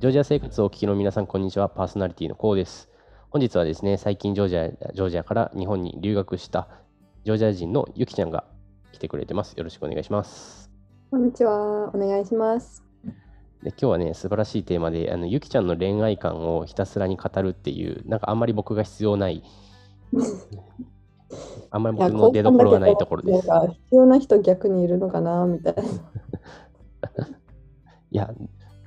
ジョージア生活をお聞きの皆さん、こんにちは。パーソナリティのコウです。本日はですね、最近ジョージアジョージアから日本に留学したジョージア人のゆきちゃんが来てくれてます。よろしくお願いします。こんにちは。お願いします。で今日はね、素晴らしいテーマで、あのゆきちゃんの恋愛観をひたすらに語るっていう、なんかあんまり僕が必要ない、あんまり僕の出どころがないところです。必要な人逆にいるのかなみたいな。いや、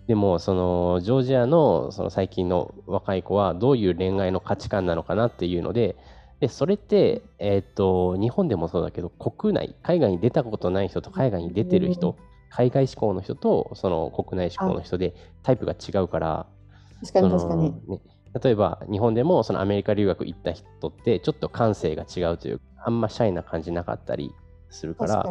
でも、そのジョージアのその最近の若い子はどういう恋愛の価値観なのかなっていうので、でそれって、えー、と日本でもそうだけど、国内、海外に出たことない人と海外に出てる人、海外志向の人とその国内志向の人でタイプが違うから、確かに確かに。ね、例えば日本でもそのアメリカ留学行った人ってちょっと感性が違うというか、あんまシャイな感じなかったりするから。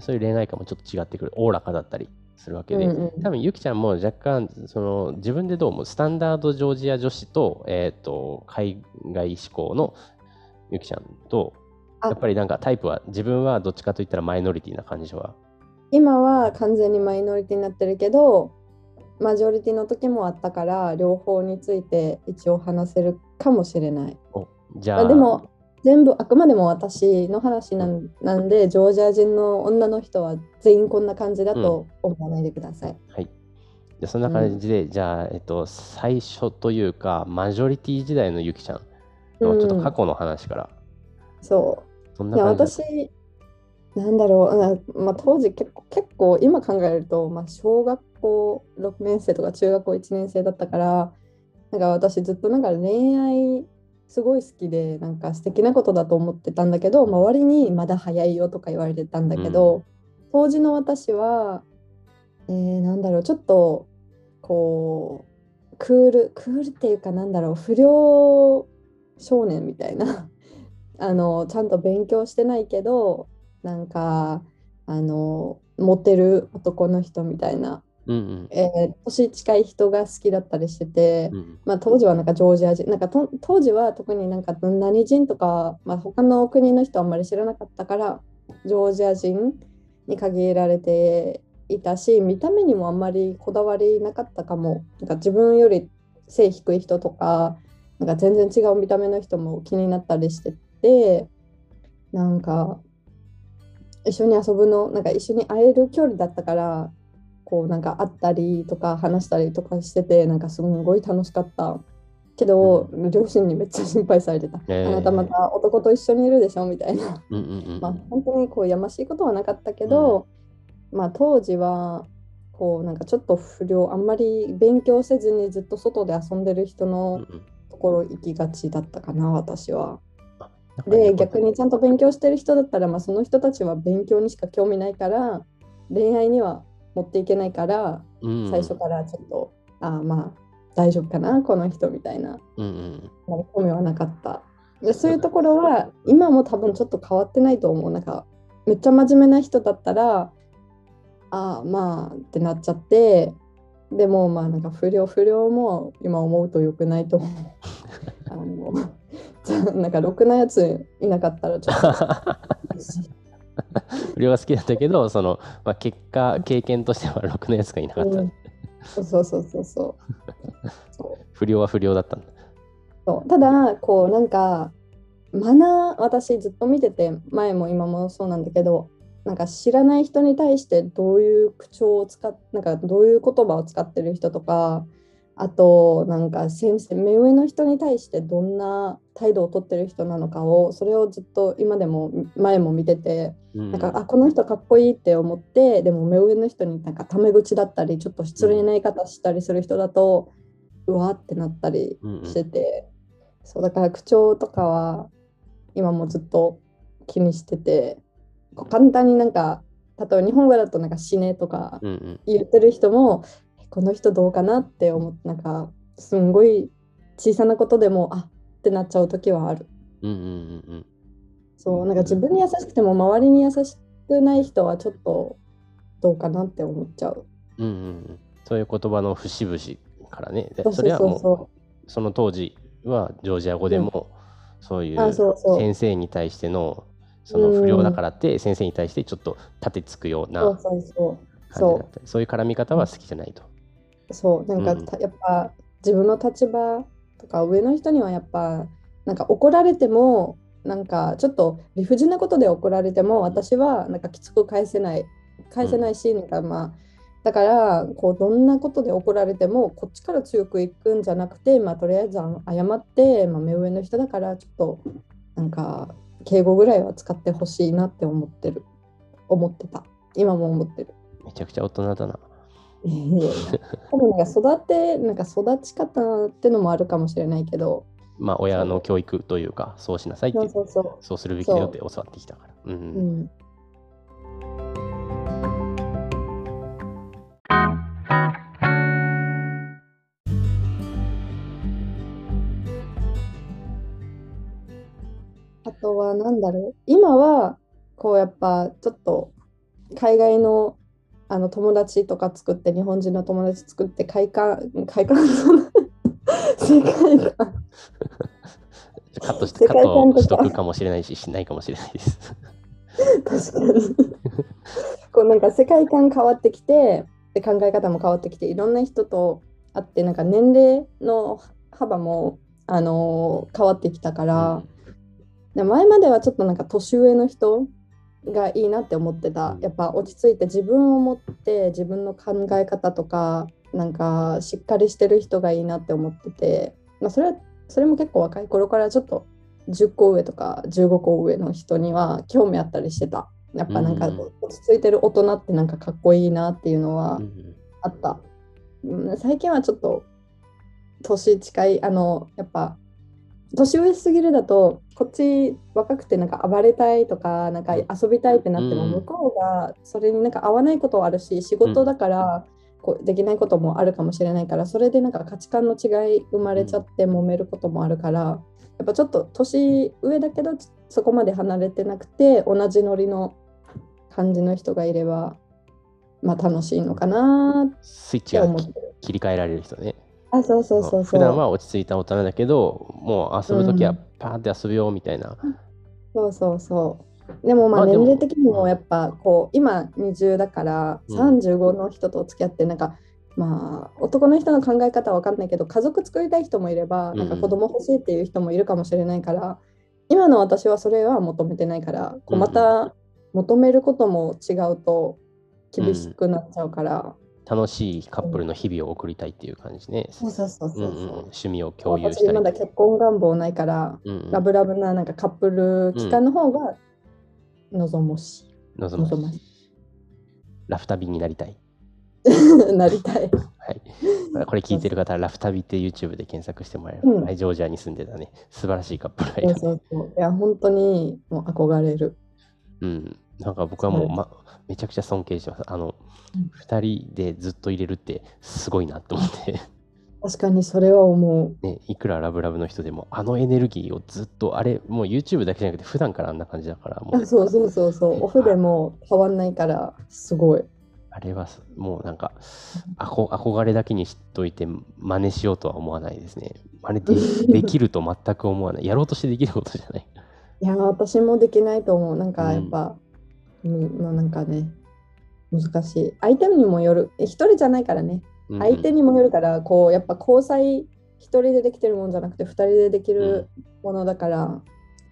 そういう恋愛観もちょっと違ってくる、おおらかだったりするわけで、うんうん。多分ゆきちゃんも若干その自分でどうもスタンダードジョージア女子と,、えー、と海外志向のゆきちゃんとあ。やっぱりなんかタイプは自分はどっちかといったらマイノリティな感じは。今は完全にマイノリティになってるけど、マジョリティの時もあったから、両方について一応話せるかもしれない。おじゃああでも、全部あくまでも私の話なんなんで、ジョージア人の女の人は全員こんな感じだと思わないでください。はい。でそんな感じで、じゃあ、えっと、最初というかマジョリティ時代のゆきちゃん。のちょっと過去の話から、そう。そんないや私なんだろう。な、まあ、当時結構結構今考えると、まあ、小学校6年生とか中学校1年生だったからなんか私ずっとなんか恋愛すごい好きでなんか素敵なことだと思ってたんだけど周りにまだ早いよとか言われてたんだけど、当時の私は、えーなんだろうちょっとこうクールクールっていうかなんだろう不良少年みたいな あのちゃんと勉強してないけどなんかあのモテる男の人みたいな、うんうん。えー年近い人が好きだったりしてて、うんまあ、当時はなんかジョージア人なんかと当時は特になんか何人とか、まあ、他の国の人あんまり知らなかったからジョージア人に限られていたし見た目にもあんまりこだわりなかったかも。なんか自分より背低い人とかなんか全然違う見た目の人も気になったりしててなんか一緒に遊ぶのなんか一緒に会える距離だったからこうなんか会ったりとか話したりとかしててなんかすごい楽しかった。けど、両親にめっちゃ心配されてた、えー。あなたまた男と一緒にいるでしょみたいな。うんうんうんまあ本当にこうやましいことはなかったけど、まあ当時はこうなんかちょっと不良あんまり勉強せずにずっと外で遊んでる人うんうのん。ところ行きがちだったかな私は。で逆にちゃんと勉強してる人だったら、まあ、その人たちは勉強にしか興味ないから恋愛には持っていけないからうん。最初からちょっと、ああまあ大丈夫かなこの人みたいな。うんうん。はなかった。でそういうところは今も多分ちょっと変わってないと思う。なんかめっちゃ真面目な人だったらああまあってなっちゃってでもまあなんか不良不良も今思うと良くないと思う。あの なんかろくなやついなかったらちょっと 不良が好きだったけど、その、まあ、結果、経験としては ろくなやつがいなかった。うんそうそうそうそうそう 不良は不良だったんだ。そうただこうなんかマナー私ずっと見てて前も今もそうなんだけどなんか知らない人に対してどういう口調を使っなんかどういう言葉を使ってる人とかあとなんか先生目上の人に対してどんな態度をとってる人なのかをそれをずっと今でも前も見ててうん。なんかあこの人かっこいいって思ってでも目上の人になんかタメ口だったりちょっと失礼な言い方したりする人だとうわってなったりうんうん。してて、そうだから口調とかは今もずっと気にしてて簡単になんか例えば日本語だとなんか死ねとかうんうん。言ってる人も、えこの人どうかなって思ってなんかすんごい小さなことでもあってなっちゃう時はある。うんうんうんうん。そうなんか自分に優しくても周りに優しくない人はちょっとどうかなって思っちゃう。うんうんうん。そういう言葉の節々からね。でそうそうそれはもうその当時はジョージア語でもそういうあそうそう。先生に対してのその不良だからって先生に対してちょっと立てつくようなうそうそう。そう。感じだったり。そういう絡み方は好きじゃないと。そうなんかうん。たやっぱ自分の立場とか上の人にはやっぱなんか怒られてもなんかちょっと理不尽なことで怒られても私はなんかきつく返せない返せないし、なんかまあだからこうどんなことで怒られてもこっちから強くいくんじゃなくて、まあ、とりあえず謝って、まあ、目上の人だからちょっとなんか敬語ぐらいは使ってほしいなって思ってる。思ってた。今も思ってる。めちゃくちゃ大人だな。多分なんか育てなんか育ち方ってのもあるかもしれないけどまあ、親の教育というか、そうしなさいってそうそうそうするべきだよって教わってきたから。うん。うんあとは何だろう？今はこうやっぱちょっと海外のあの友達とか作って日本人の友達作って快感快感世界観？カットして、カットしとくかもしれないし、しないかもしれないです。確かに。こうなんか世界観変わってきてで考え方も変わってきていろんな人と会ってなんか年齢の幅も、あのー変わってきたから、で前まではちょっとなんか年上の人がいいなって思ってた。うん。やっぱ落ち着いて自分を持って自分の考え方とかなんかしっかりしてる人がいいなって思ってて、まあ、それはそれも結構若い頃からちょっと10個上とか15個上の人には興味あったりしてた。やっぱなんかうん。落ち着いてる大人ってなんかかっこいいなっていうのはあった、うん、最近はちょっと年近いあのやっぱ年上すぎるだとこっち若くてなんか暴れたいとかなんか遊びたいってなってもうん向こうがそれになんか合わないことはあるし仕事だからこうできないこともあるかもしれないからそれでなんか価値観の違い生まれちゃって揉めることもあるからやっぱちょっと年上だけどそこまで離れてなくて同じノリの感じの人がいればまあ楽しいのかなっスイッチてが。切り替えられる人ね。あそうそうそうそう。普段は落ち着いた大人だけど、もう遊ぶときはうん。パーって遊ぶよみたいな。そうそうそう。でもまあ年齢的にもやっぱこう今20だからうん。35の人と付き合ってなんかまあ男の人の考え方は分かんないけど家族作りたい人もいればうん。なんか子供欲しいっていう人もいるかもしれないから今の私はそれは求めてないからこうまた求めることも違うと厳しくなっちゃうから楽しいカップルの日々を送りたいっていう感じね。そうそうそうそううんうん。趣味を共有したり私ま。だ結婚願望ないからうんうんラブラブななんかカップル期間の方が望もしい。望望まましいラフ旅になりたい。なりたい。はい。これ聞いてる方はラフ旅って YouTube で検索してもらえれば、うんはい、ジョージアに住んでたね、素晴らしいカップルがいるそうそうそう。いや、本当にもう憧れる。うん。なんか僕はもう、ま、めちゃくちゃ尊敬してます。あのうん、二、人でずっと入れるってすごいなと思って、確かにそれは思う。ね、いくらラブラブの人でも、あのエネルギーをずっと、あれ、もう YouTube だけじゃなくて、普段からあんな感じだから、もうあ、そうそうそうそう。オフでも変わんないから、すごい。あれはすもうなんかあこ憧れだけにしといて真似しようとは思わないですね。真似でできると全く思わない。やろうとしてできることじゃない。いや、私もできないと思う。なんかうんやっぱ、うん、まあなんかね、難しい。相手にもよる。え一人じゃないからね。相手にもよるから、こう、やっぱ交際一人でできてるもんじゃなくて、二人でできるものだから、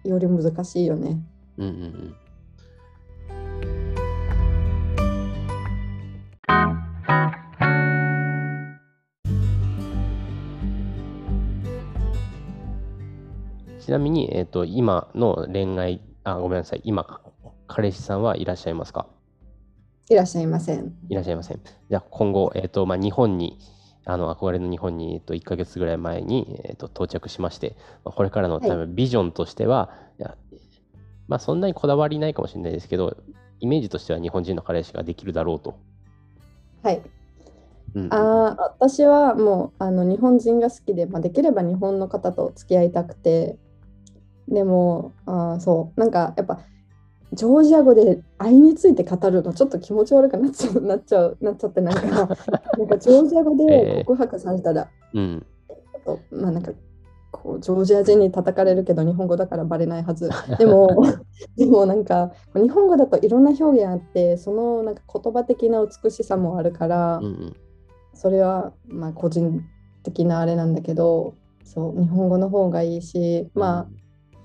より難しいよね。うんうんうんちなみに、えっと今の恋愛あごめんなさい今彼氏さんはいらっしゃいますか？いらっしゃいません。いらっしゃいません。じゃあ今後、えっとまあ、日本にあの憧れの日本に、えっと、1ヶ月ぐらい前に、えっと、到着しまして、まあ、これからのはい多分ビジョンとしては、いやまあ、そんなにこだわりないかもしれないですけど、イメージとしては日本人の彼氏ができるだろうと。はい。うんうんあー私はもうあの日本人が好きで、まあ、できれば日本の方と付き合いたくてでもあーそうなんかやっぱジョージア語で愛について語るのちょっと気持ち悪くなっちゃうなっちゃうなっちゃってなんか なんかジョージア語で告白されたら、うん。ちょっとまあなんかこうジョージア人に叩かれるけど日本語だからバレないはず。でも でもなんか日本語だといろんな表現あってそのなんか言葉的な美しさもあるから、うんうん。それはまあ個人的なあれなんだけどそう日本語の方がいいしまあ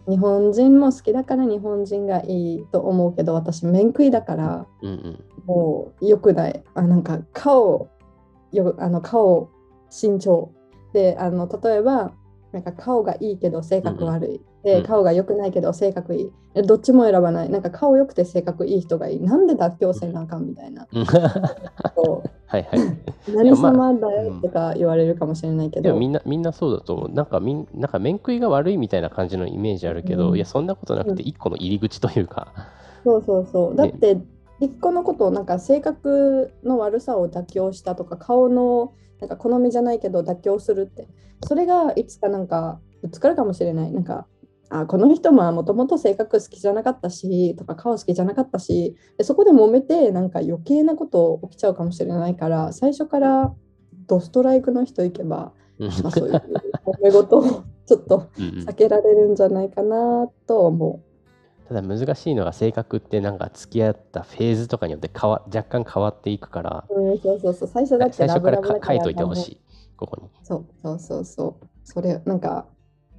日本人も好きだから日本人がいいと思うけど私面食いだからもうよくないあなん。か顔よあの顔身長であの例えばなんか顔がいいけど性格悪い、うん。で顔が良くないけど性格いい。えどっちも選ばない。なんか顔良くて性格いい人がいい。なんで妥協せなあかんみたいな、はいはい。う 何まあ様だよとか言われるかもしれないけど、でもみんなみんなそうだと思う。なんかみんなんか面食いが悪いみたいな感じのイメージあるけど、うん。いやそんなことなくて一個の入り口というか、そうそうそう。だって、一個のことをなんか性格の悪さを妥協したとか、顔のなんか好みじゃないけど妥協するって、それがいつかなんかぶつかるかもしれない。なんか、あこの人ももともと性格好きじゃなかったし、とか顔好きじゃなかったし、でそこで揉めてなんか余計なこと起きちゃうかもしれないから、最初からドストライクの人いけば、そういう揉め事をちょっと避けられるんじゃないかなと思ただ難しいのが性格ってなんか付き合ったフェーズとかによって変わ若干変わっていくから、う。うん、そうそうそう。最初だって最初から書いといてほしい、ここに。そうそうそうそう。それなんか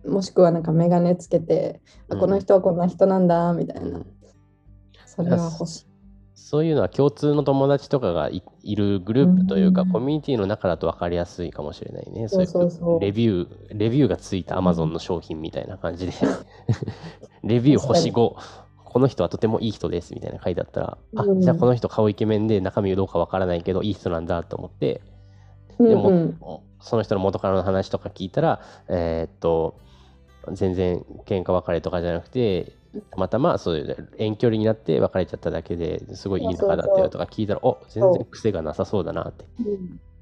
もしくはなんか眼鏡つけて、あうんこの人はこんな人なんだみたいな。うんそれは欲しい。そういうのは共通の友達とかがいいるグループというか、うん。コミュニティの中だと分かりやすいかもしれないね。そうそうそう。いレビュー、レビューがついた Amazon の商品みたいな感じで、レビュー星5、この人はとてもいい人ですみたいな書いてあったら、うん。あ、じゃあこの人顔イケメンで中身どうか分からないけど、いい人なんだと思って、うんでも、うんその人の元からの話とか聞いたら、えーっと、全然喧嘩別れとかじゃなくて、たまたまそういう遠距離になって別れちゃっただけですごいいい仲だったよとか聞いたら、お全然癖がなさそうだなって。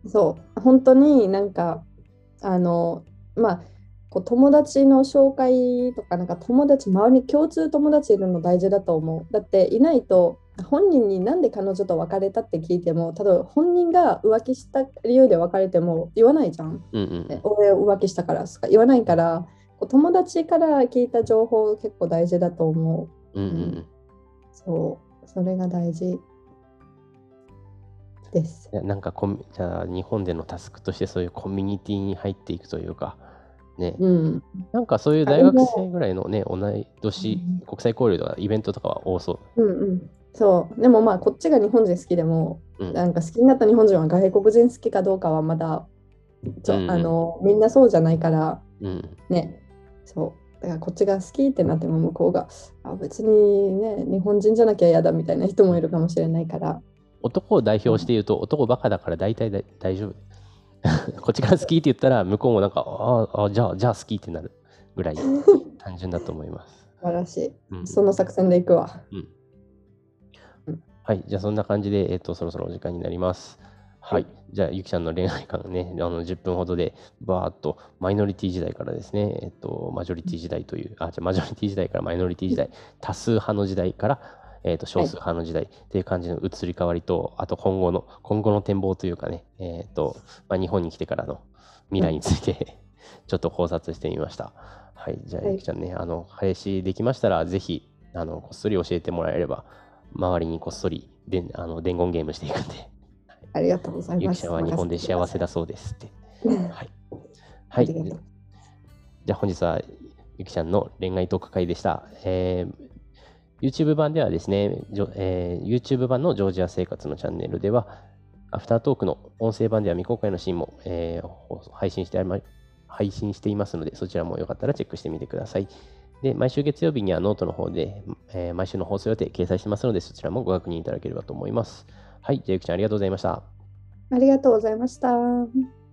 そう。本当になんかあのまあこう友達の紹介とかなんか友達周りに共通友達いるの大事だと思う。だっていないと本人になんで彼女と別れたって聞いても例えば本人が浮気した理由で別れても言わないじゃん。うんうんえ俺浮気したからとか言わないから友達から聞いた情報結構大事だと思う。うんうんうん。そう。それが大事です。いやなんかコミじゃあ日本でのタスクとしてそういうコミュニティに入っていくというか、ね、うん。なんかそういう大学生ぐらいのね、同い年うん国際交流とかイベントとかは多そう。んうん。そう。でもまあこっちが日本人好きでもう。うん。なんか好きになった日本人は外国人好きかどうかはまだちょ、うんうん。あのみんなそうじゃないからうん。ねそう。だからこっちが好きってなっても向こうがあ別にね日本人じゃなきゃ嫌だみたいな人もいるかもしれないから。男を代表して言うと、男バカだから大体だ大丈夫。こっちが好きって言ったら、向こうもなんか、ああ、じゃあ、じゃあ好きってなるぐらい単純だと思います。素晴らしい。うん。その作戦でいくわ。はい、じゃあそんな感じで、えっ、と、そろそろお時間になります。はい、はい。じゃあ、ゆきちゃんの恋愛観ね、あの10分ほどで、バーっとマイノリティ時代からですね、えっ、と、マジョリティ時代という、あ、じゃあマジョリティ時代からマイノリティ時代、多数派の時代から、えっ、と、少数派の時代っていう感じの移り変わりと、あと今後の、今後の展望というかね、えっ、と、まあ、日本に来てからの未来について、ちょっと考察してみました。はい、じゃあ、はいゆきちゃんね、あの、返しできましたら、ぜひ、あの、こっそり教えてもらえれば、周りにこっそりでんあの伝言ゲームしていくんで、ありがとうございますゆきちゃんは日本で幸せだそうですって。はい。はい。じゃあ本日はゆきちゃんの恋愛トーク会でした。えー YouTube 版ではですね、えー YouTube 版のジョージア生活のチャンネルでは、アフタートークの音声版では未公開のシーンも、えー配信してあ配信していますので、そちらもよかったらチェックしてみてください。で、毎週月曜日にはノートの方で、えー毎週の放送予定掲載してますので、そちらもご確認いただければと思います。はい、じゃあゆきちゃんありがとうございました。ありがとうございました。